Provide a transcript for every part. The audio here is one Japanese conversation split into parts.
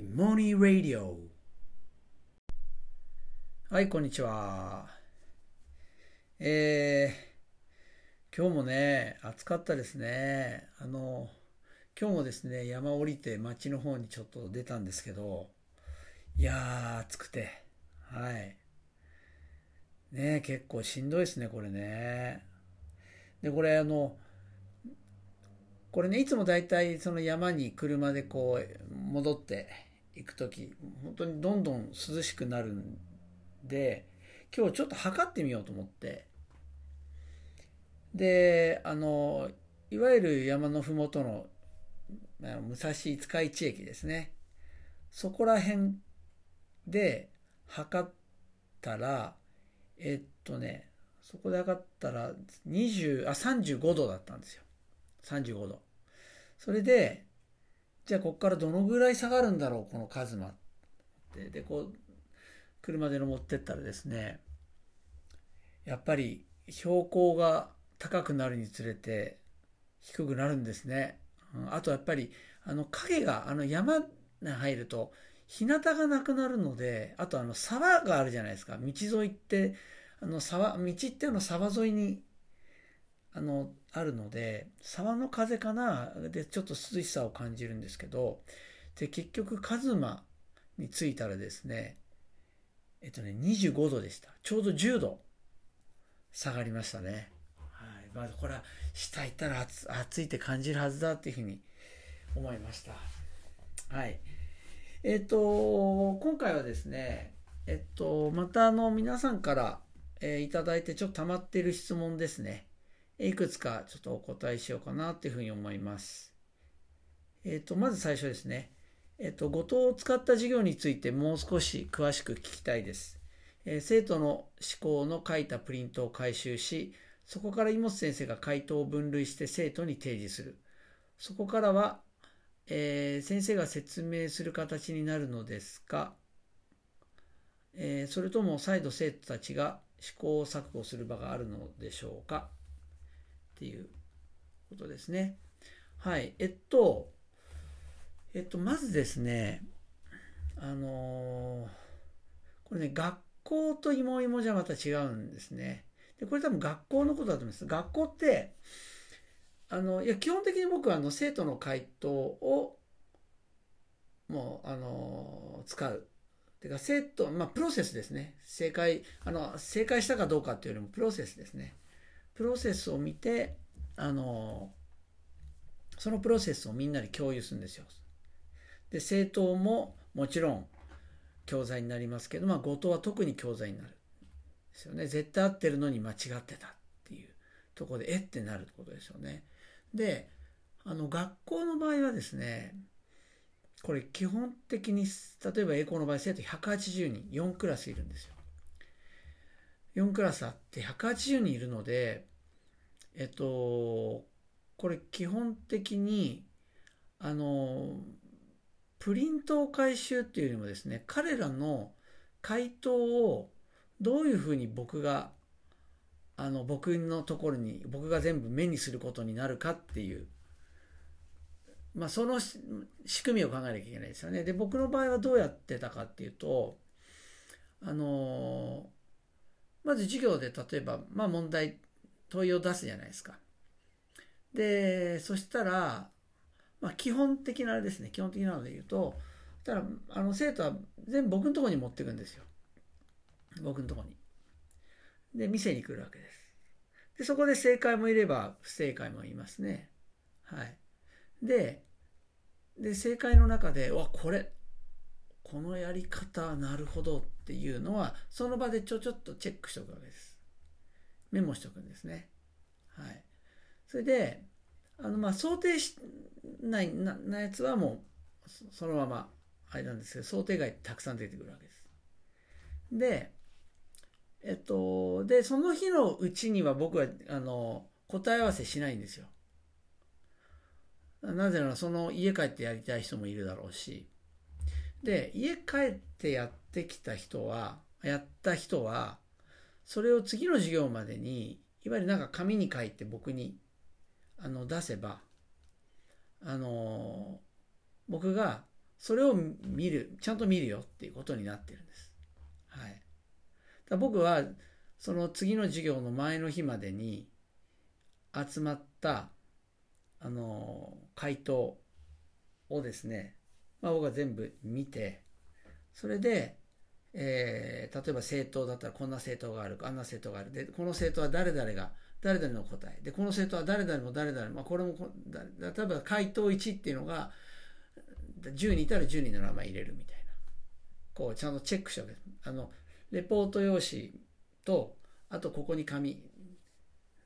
モニー・ラディオはいこんにちは。えー、今日もね暑かったですね。あの今日もですね山降りて町の方にちょっと出たんですけどいやー暑くて。はい。ね結構しんどいですねこれね。でこれあのこれねいつもだいたいその山に車でこう戻って行く時本当にどんどん涼しくなるんで今日ちょっと測ってみようと思って。であのいわゆる山の麓の武蔵五日市駅ですね。そこら辺で測ったらえっとねそこで測ったら20あ35度だったんですよ。35度。それでじゃあここからどのぐらい下がるんだろうこのカズマ。ってでこう車で登ってったらですねやっぱり標高が高くなるにつれて低くなるんですね、うん、あとやっぱりあの影があの山に入ると日向がなくなるのであとあの沢があるじゃないですか。道沿いってあの沢道ってあの沢沿いにあのあるので沢の風かな？でちょっと涼しさを感じるんですけどで結局カズマに着いたらですねえっとね25度でした。ちょうど10度下がりましたね。はい。まずこれは下行ったら暑いって感じるはずだっていうふうに思いました。はい。えっと今回はですねえっとまたあの皆さんから、えー、いただいてちょっと溜まってる質問ですね。いくつかちょっとお答えしようかなっていうふうに思います。えっ、ー、と、まず最初ですね。えっ、ー、と、後藤を使った授業についてもう少し詳しく聞きたいです。えー、生徒の思考の書いたプリントを回収し、そこから井本先生が回答を分類して生徒に提示する。そこからは、えー、先生が説明する形になるのですが、えー、それとも再度生徒たちが試行錯誤する場があるのでしょうかっていうことですね。はい。えっと、えっと、まずですね、あのー、これね、学校と芋芋じゃまた違うんですね。で、これ多分学校のことだと思います。学校って、あの、いや、基本的に僕はあの、生徒の回答を、もう、あの、使う。てか、生徒、まあ、プロセスですね。正解、あの、正解したかどうかっていうよりも、プロセスですね。プロセスを見てあのそのプロセスをみんなで共有するんですよ。で政党ももちろん教材になりますけど、まあ、後藤は特に教材になるですよね。絶対合ってるのに間違ってたっていうところでえってなるってことですよね。であの学校の場合はですねこれ基本的に例えば英語の場合生徒180人4クラスいるんですよ。4クラスあって180人いるのでえっと、これ基本的に、あの、プリントを回収っていうよりもですね、彼らの回答をどういうふうに僕が、あの、僕のところに、僕が全部目にすることになるかっていう、まあ、その仕組みを考えなきゃいけないですよね。で、僕の場合はどうやってたかっていうと、あの、まず授業で例えば、まあ問題問いを出すじゃないですか。で、そしたら、まあ、基本的なあれですね、基本的なので言うと、たら、あの、生徒は全部僕のところに持っていくんですよ。僕のところに。で、店に来るわけです。で、そこで正解もいれば、不正解もいますね。はい。で、で、正解の中で、わ、これ、このやり方、なるほどっていうのは、その場でちょちょっとチェックしておくわけです。メモしておくんですね。はい。それで、あの、まあ、想定しないななやつはもう、そのまま、あれなんですけど、想定外たくさん出てくるわけです。で、えっと、で、その日のうちには僕は、あの、答え合わせしないんですよ。なぜなら、その家帰ってやりたい人もいるだろうし、で、家帰ってやってきた人は、やった人は、それを次の授業までにいわゆるなんか紙に書いて僕にあの出せばあの僕がそれを見る、ちゃんと見るよっていうことになってるんです。はい。だ僕は、その次の授業の前の日までに集まった、あの、回答をですね、まあ僕は全部見て、それで、えー、例えば政党だったらこんな政党がある、あんな政党がある。で、この政党は誰々が、誰々の答え。で、この政党は誰々も誰々も、まあ、これも例えば回答1っていうのが、10人いたら10人の名前入れるみたいな。こう、ちゃんとチェックしておけ。あの、レポート用紙と、あとここに紙、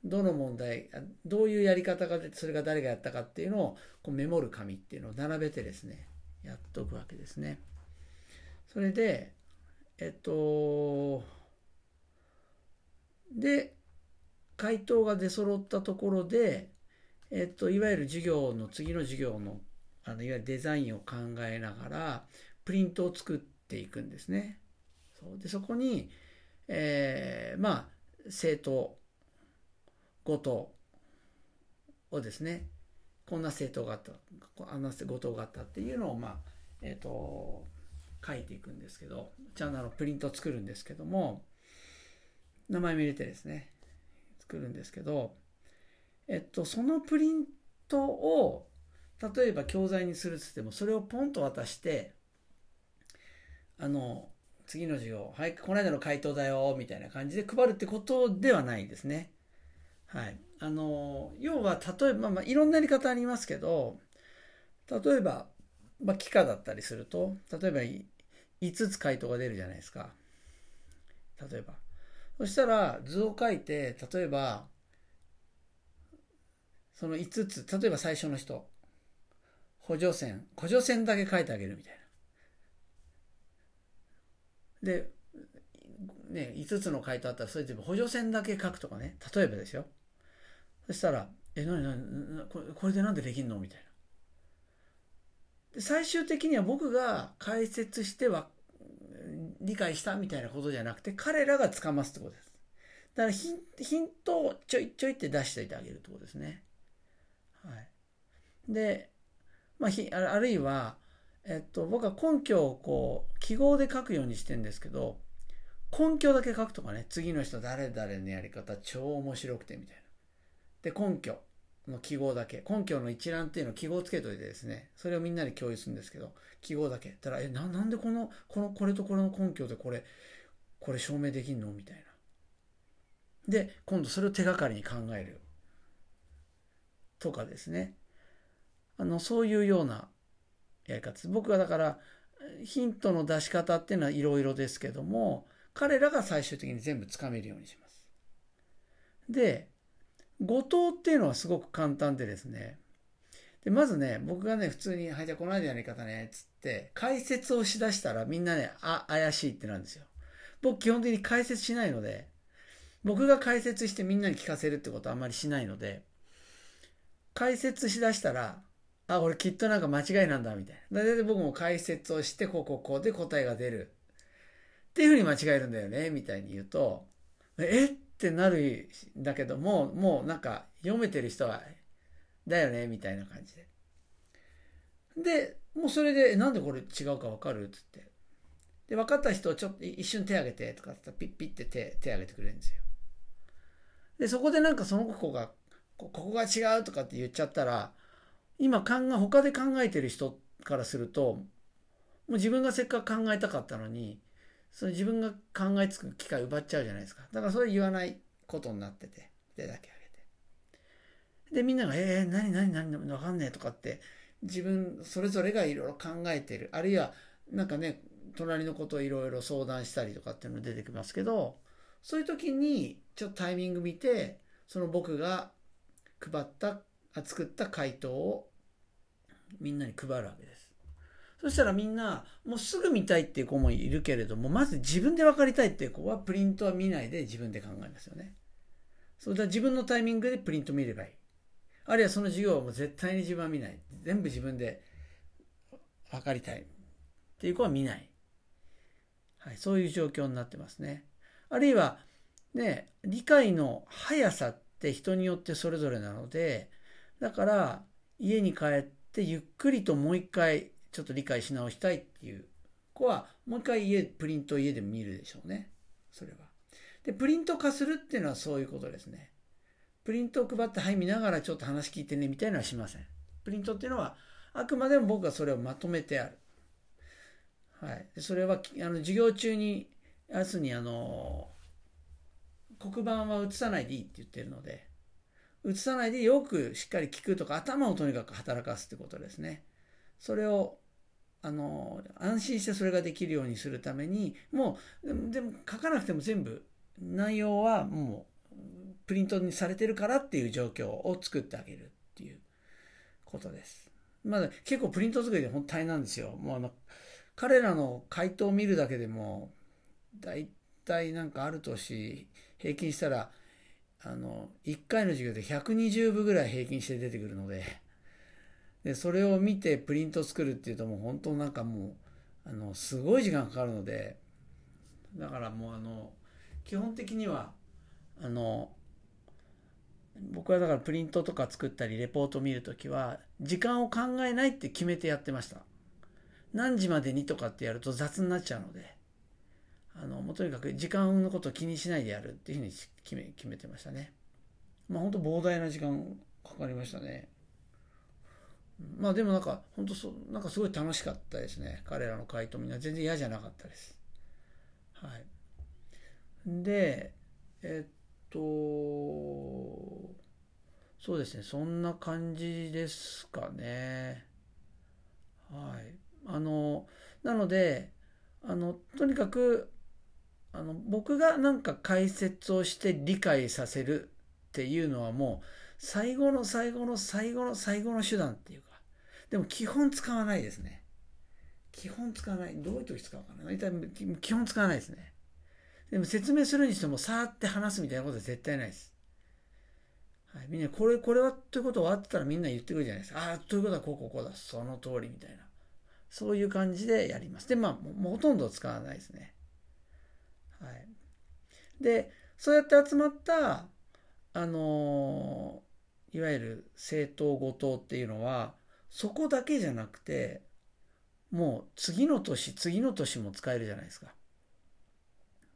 どの問題、どういうやり方がそれが誰がやったかっていうのをこうメモる紙っていうのを並べてですね、やっとくわけですね。それで、えっと、で、回答が出揃ったところで、えっと、いわゆる授業の、次の授業の、あの、いわゆるデザインを考えながら、プリントを作っていくんですね。そうで、そこに、えー、まあ、生徒ごとをですね、こんな政党があった、あんなごとがあったっていうのを、まあ、えっ、と、書いていくんですけど、ちゃんとあのプリント作るんですけども、名前も入れてですね、作るんですけど、えっと、そのプリントを、例えば教材にするっつっても、それをポンと渡して、あの、次の授業、はい、この間の回答だよ、みたいな感じで配るってことではないですね。はい。あの、要は、例えば、まあ、いろんなやり方ありますけど、例えば、まあ、幾何だったりすると、例えば5つ回答が出るじゃないですか。例えば。そしたら図を書いて、例えば、その5つ、例えば最初の人、補助線、補助線だけ書いてあげるみたいな。で、ね、5つの回答あったら、それで補助線だけ書くとかね、例えばですよ。そしたら、え、なになにこれこれでなんでできんのみたいな。で最終的には僕が解説しては理解したみたいなことじゃなくて、彼らがつかますってことです。だからヒントをちょいちょいって出しておいてあげるってことですね。はい。で、まあ、ひあるいは、えっと、僕は根拠をこう、記号で書くようにしてんですけど、根拠だけ書くとかね、次の人誰々のやり方超面白くてみたいな。で、根拠。の記号だけ、根拠の一覧っていうのを記号つけといてですね、それをみんなで共有するんですけど、記号だけ。たら、え、な、なんでこの、この、これとこれの根拠でこれ、これ証明できんのみたいな。で、今度それを手がかりに考える。とかですね。あの、そういうようなやり方です。僕はだから、ヒントの出し方っていうのはいろいろですけども、彼らが最終的に全部つかめるようにします。で、後藤っていうのはすごく簡単でですね。で、まずね、僕がね、普通に、はい、じゃあこの間やり方ね、つって、解説をしだしたらみんなね、あ、怪しいってなんですよ。僕基本的に解説しないので、僕が解説してみんなに聞かせるってことはあんまりしないので、解説しだしたら、あ、俺きっとなんか間違いなんだ、みたいな。だい僕も解説をして、こうこうこうで答えが出る。っていうふうに間違えるんだよね、みたいに言うと、え？っってなるんだけども、もうなんか読めてる人は、だよね、みたいな感じで。で、もうそれで、なんでこれ違うかわかるっつって。で、分かった人、ちょっと一瞬手挙げて、とかってピッピッて手、手挙げてくれるんですよ。で、そこでなんかその子が、ここが違うとかって言っちゃったら、今考え、他で考えてる人からすると、もう自分がせっかく考えたかったのに、その自分が考えつく機会奪っちゃうじゃないですか。だからそれ言わないことになってて、手だけあげて。で、みんなが、えー、何何何わかんねえとかって、自分それぞれがいろいろ考えてる。あるいは、なんかね、隣のことをいろいろ相談したりとかっていうの出てきますけど、そういう時に、ちょっとタイミング見て、その僕が配った、作った回答をみんなに配るわけです。そしたらみんな、もうすぐ見たいっていう子もいるけれども、まず自分で分かりたいっていう子はプリントは見ないで自分で考えますよね。そうだ自分のタイミングでプリント見ればいい。あるいはその授業はもう絶対に自分は見ない。全部自分で分かりたいっていう子は見ない。はい、そういう状況になってますね。あるいは、ね、理解の速さって人によってそれぞれなので、だから家に帰ってゆっくりともう一回ちょっと理解し直したいっていう子は、もう一回家、プリントを家でも見るでしょうね。それは。で、プリント化するっていうのはそういうことですね。プリントを配って、はい、見ながらちょっと話聞いてね、みたいなのはしません。プリントっていうのは、あくまでも僕はそれをまとめてある。はい。それは、あの、授業中に、要するに、あの、黒板は写さないでいいって言ってるので、映さないでよくしっかり聞くとか、頭をとにかく働かすってことですね。それを、あの、安心してそれができるようにするために、もう、でも書かなくても全部、内容はもう、プリントにされてるからっていう状況を作ってあげるっていうことです。まだ結構プリント作りで本当大変なんですよ。もうあの、彼らの回答を見るだけでも、だいたいなんかある年、平均したら、あの、1回の授業で120部ぐらい平均して出てくるので、で、それを見てプリント作るっていうともう本当なんかもう、あの、すごい時間かかるので、だからもうあの、基本的には、あの、僕はだからプリントとか作ったりレポート見るときは、時間を考えないって決めてやってました。何時までにとかってやると雑になっちゃうので、あの、もうとにかく時間のことを気にしないでやるっていうふうに決め、決めてましたね。まあ本当膨大な時間かかりましたね。まあでもなんか、本当そう、なんかすごい楽しかったですね。彼らの回答みんな全然嫌じゃなかったです。はい。で、えっと、そうですね、そんな感じですかね。はい。あの、なので、あの、とにかく、あの、僕がなんか解説をして理解させるっていうのはもう、最後の最後の最後の最後の手段っていうか、でも基本使わないですね。基本使わない。どういう時使うかな大体基本使わないですね。でも説明するにしても、さーって話すみたいなことは絶対ないです。はい、みんな、これ、これは、ということはあったらみんな言ってくるじゃないですか。ああ、ということはこうこうこうだ。その通りみたいな。そういう感じでやります。で、まあ、もうほとんど使わないですね。はい。で、そうやって集まった、あのー、いわゆる政党後党っていうのは、そこだけじゃなくて、もう次の年、次の年も使えるじゃないですか。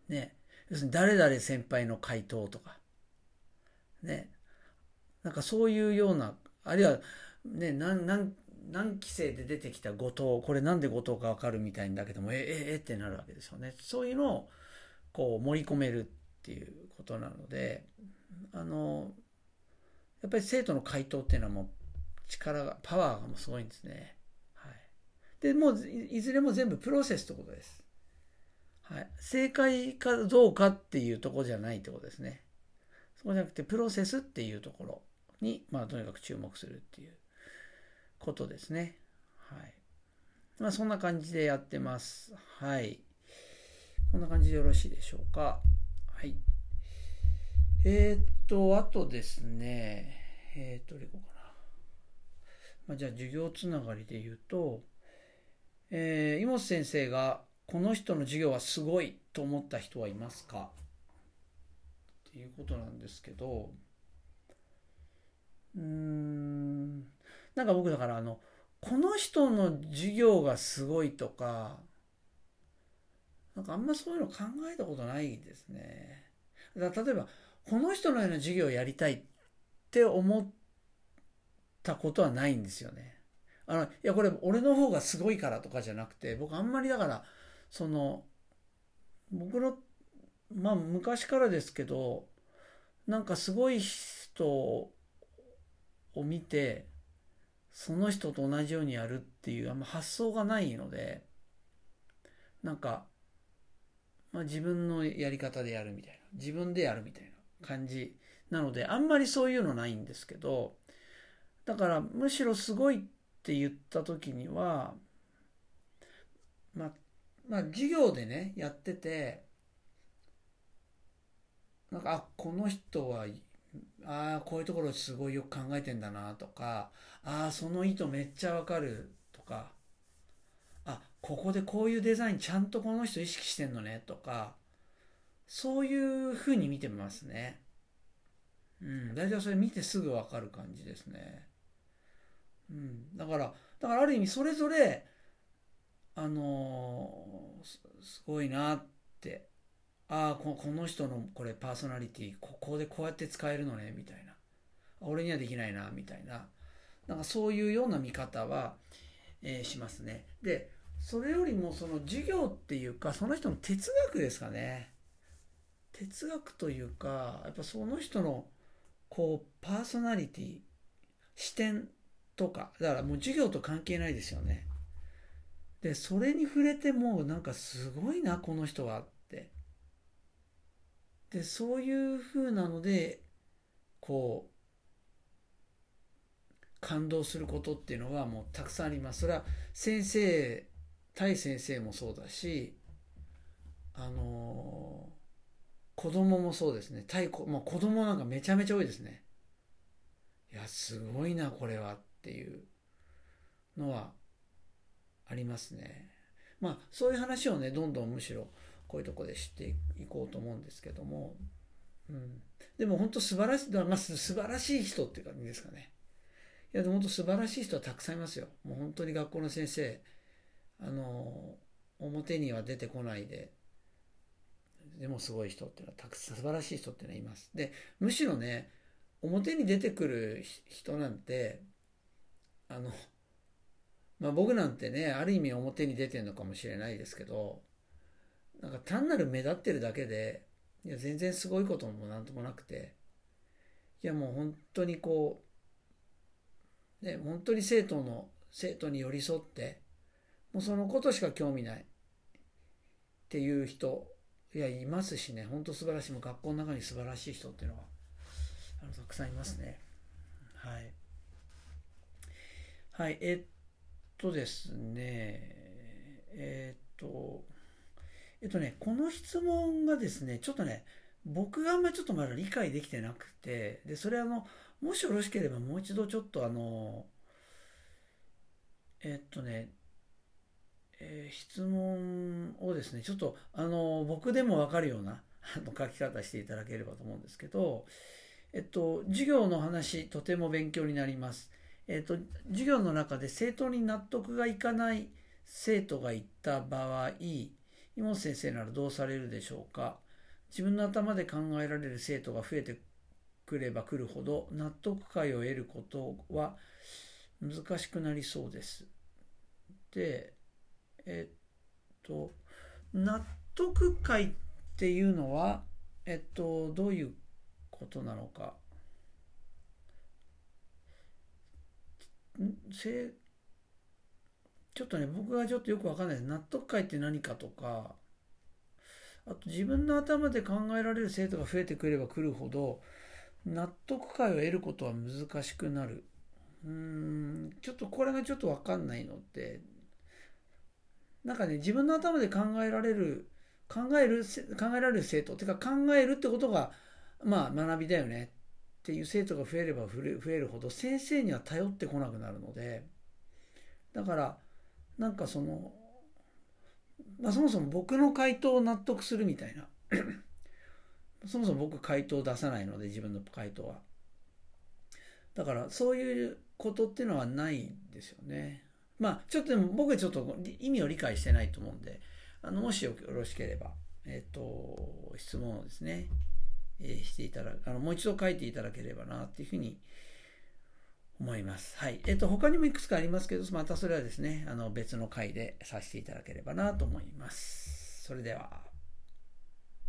ね。要するに誰々先輩の回答とか。ね。なんかそういうような、あるいは、ね、何、何、何期生で出てきた後藤、これなんで後藤かわかるみたいんだけども、え、え、えってなるわけですよね。そういうのを、こう盛り込めるっていうことなので、あの、やっぱり生徒の回答っていうのはもう力が、パワーがもうすごいんですね。はい。で、もういずれも全部プロセスってことです。はい。正解かどうかっていうとこじゃないってことですね。そうじゃなくて、プロセスっていうところに、まあ、とにかく注目するっていうことですね。はい。まあ、そんな感じでやってます。はい。こんな感じでよろしいでしょうか。はい。えー、っと、あとですね、えー、っと、どれこうかな。まあ、じゃあ、授業つながりで言うと、えー、井本先生が、この人の授業はすごいと思った人はいますか？っていうことなんですけど、うーん、なんか僕だからあの、この人の授業がすごいとか、なんかあんまそういうの考えたことないですね。だ例えば、この人のような授業をやりたいって思ったことはないんですよね。あの、いや、これ俺の方がすごいからとかじゃなくて、僕あんまりだから、その、僕の、まあ昔からですけど、なんかすごい人を見て、その人と同じようにやるっていうあんま発想がないので、なんか、まあ、自分のやり方でやるみたいな。自分でやるみたいな感じなので、あんまりそういうのないんですけど、だからむしろすごいって言った時には、まあ、まあ、授業でね、やってて、なんか、あ、この人は、ああ、こういうところすごいよく考えてんだなとか、ああ、その意図めっちゃわかるとか、あ、ここでこういうデザインちゃんとこの人意識してんのねとか、そういうふうに見てますね。うん、大体それ見てすぐわかる感じですね。うん、だから、だからある意味それぞれ、あのすすごいなってああここの人のこれパーソナリティここでこうやって使えるのねみたいな。俺にはできないなみたいな。なんかそういうような見方は、えーしますね。でそれよりもその授業っていうかその人の哲学ですかね。哲学というかやっぱその人のこうパーソナリティ視点とかだからもう授業と関係ないですよね。でそれに触れてもなんかすごいなこの人はって。でそういう風なのでこう感動することっていうのがもうたくさんあります。それは先生対先生もそうだしあの子供もそうですね。対子,、まあ、子供なんかめちゃめちゃ多いですね。いやすごいなこれはっていうのはありますね。まあそういう話をねどんどんむしろこういうとこで知っていこうと思うんですけども、うん、でも本当素晴らしい、まあ、素晴らしい人っていう感じですかね。いやでも本当素晴らしい人はたくさんいますよ。もう本当に学校の先生あの表には出てこないで。でもすごい人っていうのはたくさん素晴らしい人っていうのはいます。でむしろね表に出てくる人なんてあのまあ僕なんてねある意味表に出てるのかもしれないですけどなんか単なる目立ってるだけでいや全然すごいこともなんともなくていやもう本当にこうね本当に生徒の生徒に寄り添ってもうそのことしか興味ないっていう人いやいますしね本当素晴らしいもう学校の中に素晴らしい人っていうのはあのたくさんいますね。はい。はいえっとですねえっとえっとねこの質問がですねちょっとね僕があんまりちょっとまだ理解できてなくてでそれあのもしよろしければもう一度ちょっとあのえっとねえー、質問をですね、ちょっと、あの、僕でもわかるようなあの書き方していただければと思うんですけど、えっと、授業の話、とても勉強になります。えっと、授業の中で生徒に納得がいかない生徒がいた場合、妹本先生ならどうされるでしょうか？自分の頭で考えられる生徒が増えてくればくるほど、納得感を得ることは難しくなりそうです。で、えっと、納得感っていうのは、えっと、どういうことなのか？ちょっとね、僕がちょっとよくわかんない。納得感って何かとか、あと自分の頭で考えられる生徒が増えてくればくるほど、納得感を得ることは難しくなる。うーん、ちょっとこれがちょっとわかんないのって、なんかね、自分の頭で考えられる、考える、考えられる生徒、てか考えるってことが、まあ学びだよねっていう生徒が増えれば増えるほど先生には頼ってこなくなるので、だから、なんかその、まあそもそも僕の回答を納得するみたいな。そもそも僕回答を出さないので、自分の回答は。だから、そういうことっていうのはないですよね。まあ、ちょっとでも僕はちょっと意味を理解してないと思うんで、あの、もしよろしければ、えっ、と、質問をですね、え、していただあの、もう一度書いていただければな、っていうふうに思います。はい。えっ、と、他にもいくつかありますけど、またそれはですね、あの、別の回でさせていただければなと思います。それでは。